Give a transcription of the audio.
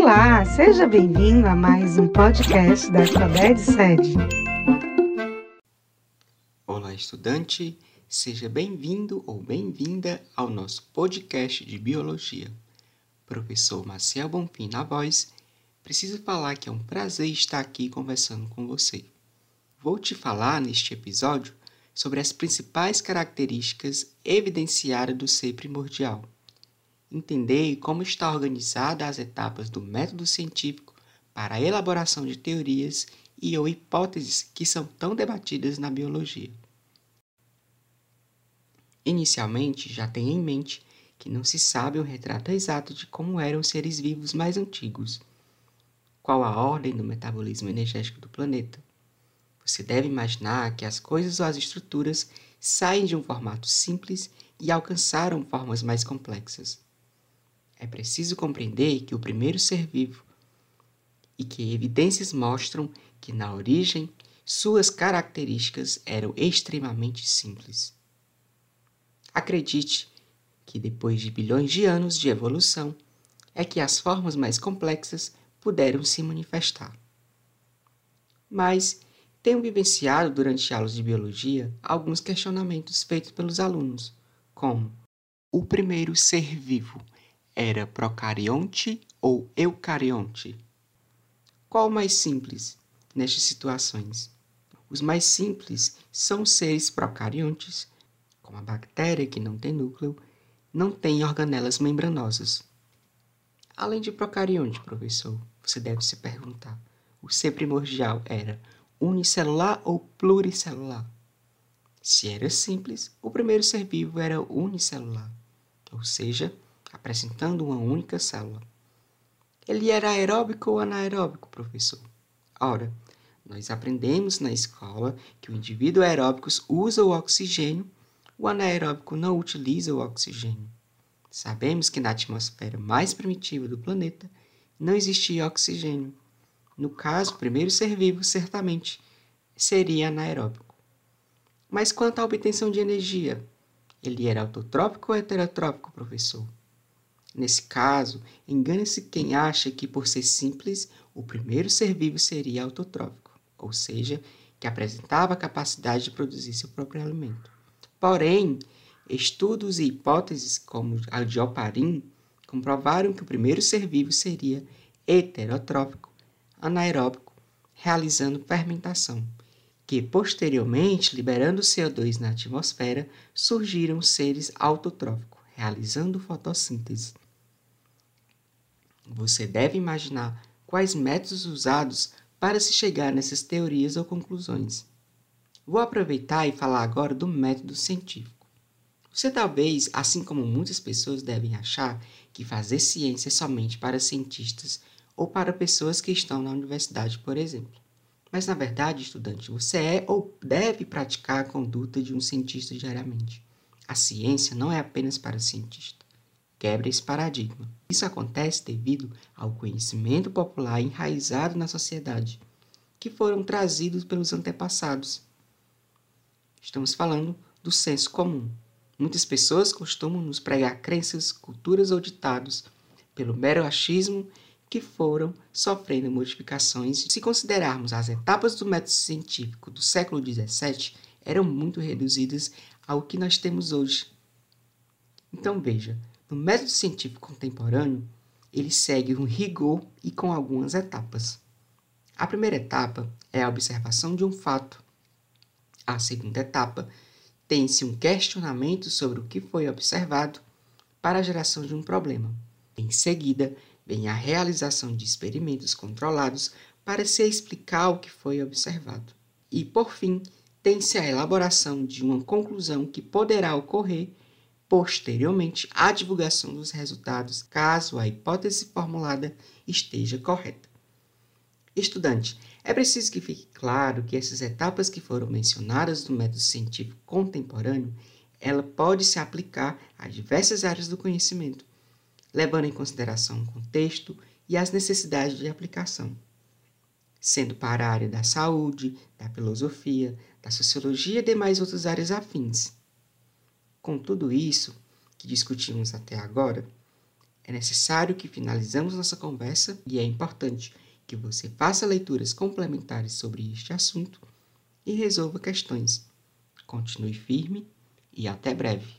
Olá, seja bem-vindo a mais um podcast da Alfabete Sede. Olá, estudante, seja bem-vindo ou bem-vinda ao nosso podcast de Biologia. Professor Marcel Bonfim na voz, preciso falar que é um prazer estar aqui conversando com você. Vou te falar neste episódio sobre as principais características evidenciadas do ser primordial entender como está organizada as etapas do método científico para a elaboração de teorias e ou hipóteses que são tão debatidas na biologia. Inicialmente, já tenha em mente que não se sabe o retrato exato de como eram os seres vivos mais antigos, qual a ordem do metabolismo energético do planeta. Você deve imaginar que as coisas ou as estruturas saem de um formato simples e alcançaram formas mais complexas. É preciso compreender que o primeiro ser vivo e que evidências mostram que na origem suas características eram extremamente simples. Acredite que depois de bilhões de anos de evolução é que as formas mais complexas puderam se manifestar. Mas tenho vivenciado durante aulas de biologia alguns questionamentos feitos pelos alunos, como o primeiro ser vivo era procarionte ou eucarionte? Qual o mais simples nestas situações? Os mais simples são seres procariontes, como a bactéria que não tem núcleo, não tem organelas membranosas. Além de procarionte, professor, você deve se perguntar: o ser primordial era unicelular ou pluricelular? Se era simples, o primeiro ser vivo era unicelular, ou seja, apresentando uma única célula. Ele era aeróbico ou anaeróbico, professor? Ora, nós aprendemos na escola que o indivíduo aeróbico usa o oxigênio, o anaeróbico não utiliza o oxigênio. Sabemos que na atmosfera mais primitiva do planeta não existia oxigênio. No caso, o primeiro ser vivo certamente seria anaeróbico. Mas quanto à obtenção de energia, ele era autotrópico ou heterotrópico, professor? Nesse caso, engana-se quem acha que, por ser simples, o primeiro ser vivo seria autotrófico, ou seja, que apresentava a capacidade de produzir seu próprio alimento. Porém, estudos e hipóteses como a de Oparin comprovaram que o primeiro ser vivo seria heterotrófico, anaeróbico, realizando fermentação, que posteriormente, liberando CO2 na atmosfera, surgiram seres autotróficos, realizando fotossíntese. Você deve imaginar quais métodos usados para se chegar nessas teorias ou conclusões. Vou aproveitar e falar agora do método científico. Você talvez, assim como muitas pessoas devem achar, que fazer ciência é somente para cientistas ou para pessoas que estão na universidade, por exemplo. Mas na verdade, estudante, você é ou deve praticar a conduta de um cientista diariamente. A ciência não é apenas para cientistas quebra esse paradigma. Isso acontece devido ao conhecimento popular enraizado na sociedade, que foram trazidos pelos antepassados. Estamos falando do senso comum. Muitas pessoas costumam nos pregar crenças, culturas ou ditados pelo mero achismo que foram sofrendo modificações. Se considerarmos as etapas do método científico do século XVII, eram muito reduzidas ao que nós temos hoje. Então veja, no método científico contemporâneo, ele segue um rigor e com algumas etapas. A primeira etapa é a observação de um fato. A segunda etapa tem-se um questionamento sobre o que foi observado para a geração de um problema. Em seguida, vem a realização de experimentos controlados para se explicar o que foi observado. E, por fim, tem-se a elaboração de uma conclusão que poderá ocorrer posteriormente à divulgação dos resultados, caso a hipótese formulada esteja correta. Estudante, é preciso que fique claro que essas etapas que foram mencionadas no método científico contemporâneo, ela pode se aplicar a diversas áreas do conhecimento, levando em consideração o contexto e as necessidades de aplicação, sendo para a área da saúde, da filosofia, da sociologia e demais outras áreas afins. Com tudo isso que discutimos até agora, É necessário que finalizamos nossa conversa e é importante que você faça leituras complementares sobre este assunto e resolva questões. Continue firme e até breve.